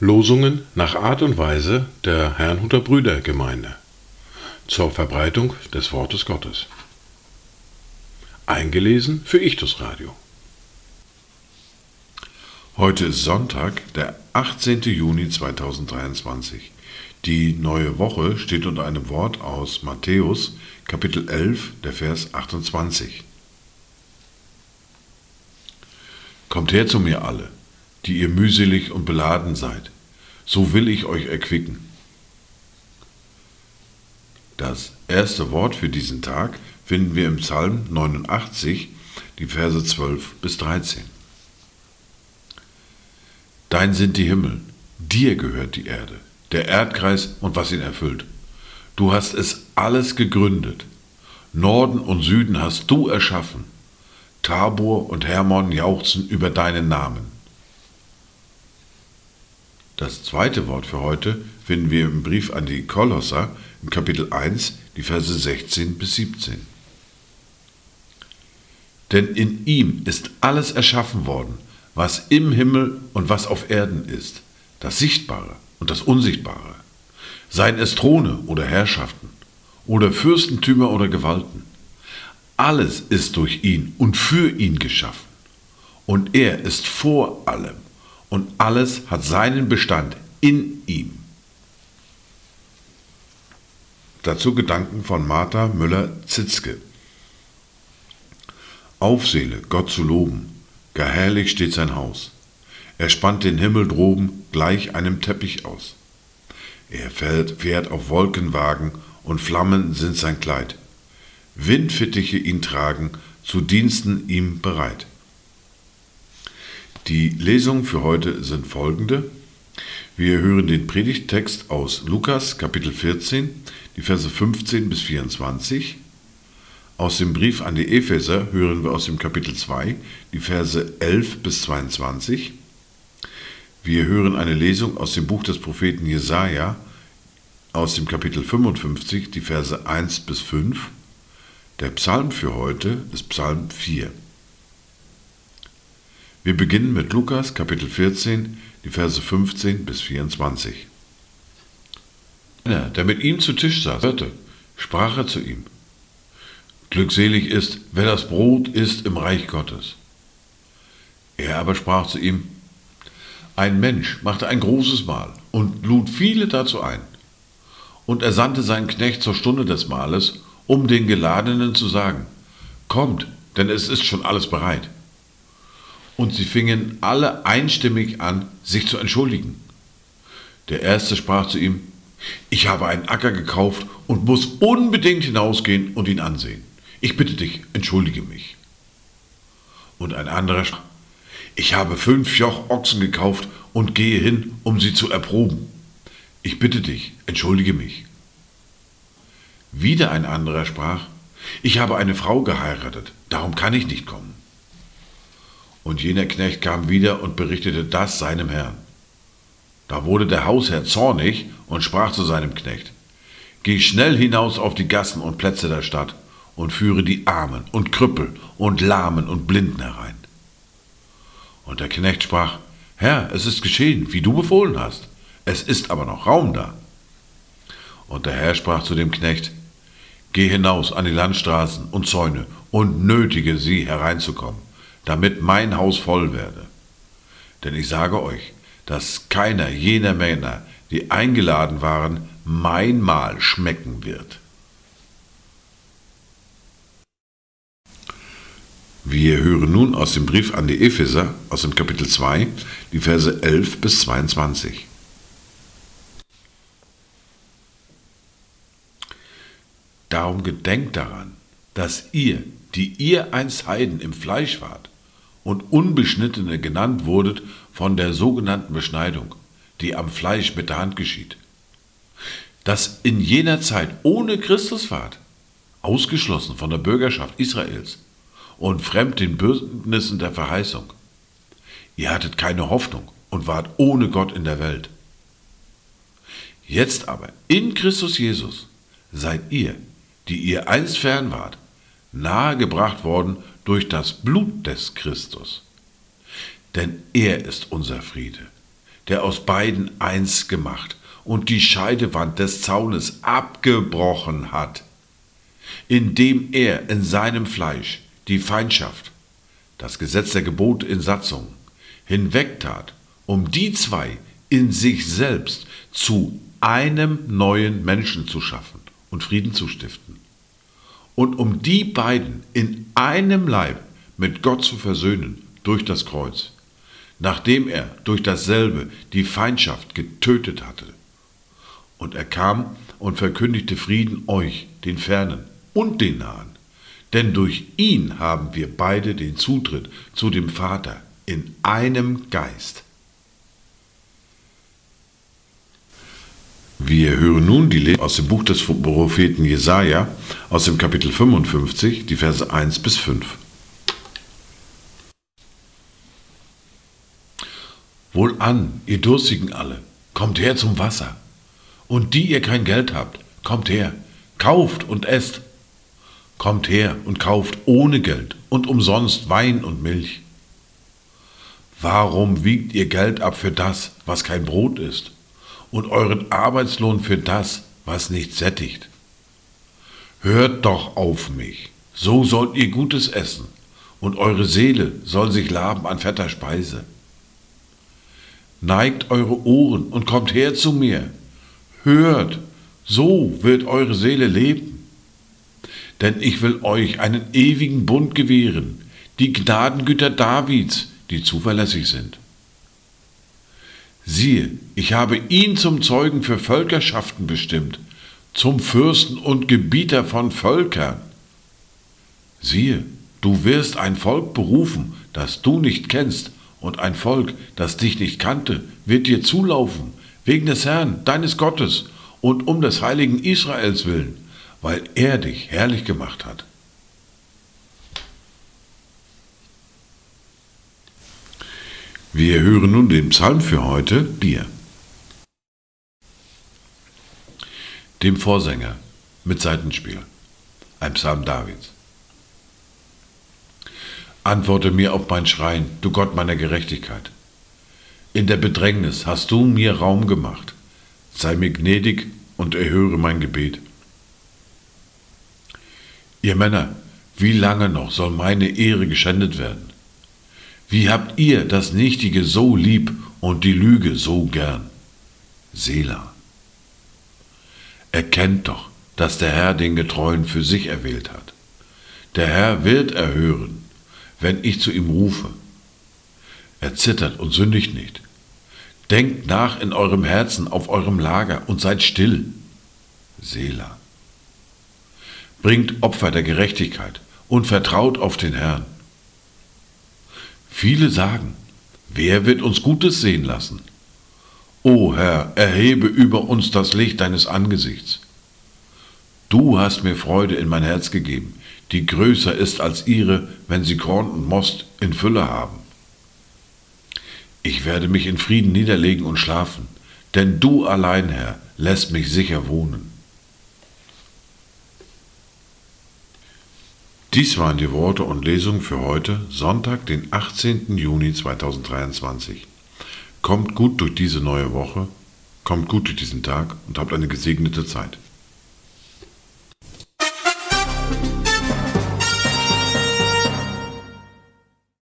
Losungen nach Art und Weise der Herrnhuter Brüdergemeinde zur Verbreitung des Wortes Gottes. Eingelesen für Ichtus Radio. Heute ist Sonntag, der 18. Juni 2023. Die neue Woche steht unter einem Wort aus Matthäus, Kapitel 11, der Vers 28. Kommt her zu mir alle, die ihr mühselig und beladen seid, so will ich euch erquicken. Das erste Wort für diesen Tag finden wir im Psalm 89, die Verse 12 bis 13. Dein sind die Himmel, dir gehört die Erde, der Erdkreis und was ihn erfüllt. Du hast es alles gegründet. Norden und Süden hast du erschaffen. Tabor und Hermon jauchzen über deinen Namen. Das zweite Wort für heute finden wir im Brief an die Kolosser in Kapitel 1, die Verse 16 bis 17. Denn in ihm ist alles erschaffen worden, was im Himmel und was auf Erden ist, das Sichtbare und das Unsichtbare, seien es Throne oder Herrschaften oder Fürstentümer oder Gewalten. Alles ist durch ihn und für ihn geschaffen. Und er ist vor allem und alles hat seinen Bestand in ihm. Dazu Gedanken von Martha Müller-Zitzke. Aufseele, Gott zu loben, gar herrlich steht sein Haus. Er spannt den Himmel droben gleich einem Teppich aus. Er fährt auf Wolkenwagen und Flammen sind sein Kleid. Windfittiche ihn tragen, zu Diensten ihm bereit. Die Lesungen für heute sind folgende. Wir hören den Predigttext aus Lukas Kapitel 14, die Verse 15 bis 24. Aus dem Brief an die Epheser hören wir aus dem Kapitel 2 die Verse 11 bis 22. Wir hören eine Lesung aus dem Buch des Propheten Jesaja aus dem Kapitel 55, die Verse 1 bis 5. Der Psalm für heute ist Psalm 4. Wir beginnen mit Lukas Kapitel 14, die Verse 15 bis 24. Einer, der mit ihm zu Tisch saß, hörte, sprach er zu ihm, Glückselig ist, wer das Brot isst im Reich Gottes. Er aber sprach zu ihm, ein Mensch machte ein großes Mahl und lud viele dazu ein. Und er sandte seinen Knecht zur Stunde des Mahles, um den Geladenen zu sagen, Kommt, denn es ist schon alles bereit und sie fingen alle einstimmig an, sich zu entschuldigen. Der erste sprach zu ihm, ich habe einen Acker gekauft und muss unbedingt hinausgehen und ihn ansehen. Ich bitte dich, entschuldige mich. Und ein anderer sprach, ich habe fünf Joch Ochsen gekauft und gehe hin, um sie zu erproben. Ich bitte dich, entschuldige mich. Wieder ein anderer sprach, ich habe eine Frau geheiratet, darum kann ich nicht kommen. Und jener Knecht kam wieder und berichtete das seinem Herrn. Da wurde der Hausherr zornig und sprach zu seinem Knecht, Geh schnell hinaus auf die Gassen und Plätze der Stadt und führe die Armen und Krüppel und Lahmen und Blinden herein. Und der Knecht sprach, Herr, es ist geschehen, wie du befohlen hast, es ist aber noch Raum da. Und der Herr sprach zu dem Knecht, Geh hinaus an die Landstraßen und Zäune und nötige sie hereinzukommen damit mein Haus voll werde. Denn ich sage euch, dass keiner jener Männer, die eingeladen waren, mein Mahl schmecken wird. Wir hören nun aus dem Brief an die Epheser, aus dem Kapitel 2, die Verse 11 bis 22. Darum gedenkt daran, dass ihr, die ihr einst Heiden im Fleisch wart, und Unbeschnittene genannt wurdet von der sogenannten Beschneidung, die am Fleisch mit der Hand geschieht. Dass in jener Zeit ohne Christus wart, ausgeschlossen von der Bürgerschaft Israels und fremd den Bündnissen der Verheißung. Ihr hattet keine Hoffnung und wart ohne Gott in der Welt. Jetzt aber in Christus Jesus seid ihr, die ihr einst fern wart, nahegebracht worden durch das Blut des Christus. Denn er ist unser Friede, der aus beiden eins gemacht und die Scheidewand des Zaunes abgebrochen hat, indem er in seinem Fleisch die Feindschaft, das Gesetz der Gebote in Satzung, hinwegtat, um die zwei in sich selbst zu einem neuen Menschen zu schaffen und Frieden zu stiften. Und um die beiden in einem Leib mit Gott zu versöhnen durch das Kreuz, nachdem er durch dasselbe die Feindschaft getötet hatte. Und er kam und verkündigte Frieden euch, den Fernen und den Nahen. Denn durch ihn haben wir beide den Zutritt zu dem Vater in einem Geist. Wir hören nun die Lehre aus dem Buch des Propheten Jesaja, aus dem Kapitel 55, die Verse 1 bis 5. Wohlan, ihr Durstigen alle, kommt her zum Wasser. Und die ihr kein Geld habt, kommt her, kauft und esst. Kommt her und kauft ohne Geld und umsonst Wein und Milch. Warum wiegt ihr Geld ab für das, was kein Brot ist? Und euren Arbeitslohn für das, was nicht sättigt. Hört doch auf mich, so sollt ihr Gutes essen, und eure Seele soll sich laben an fetter Speise. Neigt eure Ohren und kommt her zu mir. Hört, so wird eure Seele leben. Denn ich will euch einen ewigen Bund gewähren, die Gnadengüter Davids, die zuverlässig sind. Siehe, ich habe ihn zum Zeugen für Völkerschaften bestimmt, zum Fürsten und Gebieter von Völkern. Siehe, du wirst ein Volk berufen, das du nicht kennst, und ein Volk, das dich nicht kannte, wird dir zulaufen, wegen des Herrn, deines Gottes, und um des heiligen Israels willen, weil er dich herrlich gemacht hat. Wir hören nun den Psalm für heute, Dir. Dem Vorsänger mit Seitenspiel, ein Psalm Davids. Antworte mir auf mein Schreien, du Gott meiner Gerechtigkeit. In der Bedrängnis hast du mir Raum gemacht. Sei mir gnädig und erhöre mein Gebet. Ihr Männer, wie lange noch soll meine Ehre geschändet werden? Wie habt ihr das Nichtige so lieb und die Lüge so gern? Selah. Erkennt doch, dass der Herr den Getreuen für sich erwählt hat. Der Herr wird erhören, wenn ich zu ihm rufe. Er zittert und sündigt nicht. Denkt nach in eurem Herzen auf eurem Lager und seid still. Selah. Bringt Opfer der Gerechtigkeit und vertraut auf den Herrn. Viele sagen, wer wird uns Gutes sehen lassen? O Herr, erhebe über uns das Licht deines Angesichts. Du hast mir Freude in mein Herz gegeben, die größer ist als ihre, wenn sie Korn und Most in Fülle haben. Ich werde mich in Frieden niederlegen und schlafen, denn du allein, Herr, lässt mich sicher wohnen. Dies waren die Worte und Lesungen für heute, Sonntag, den 18. Juni 2023. Kommt gut durch diese neue Woche, kommt gut durch diesen Tag und habt eine gesegnete Zeit.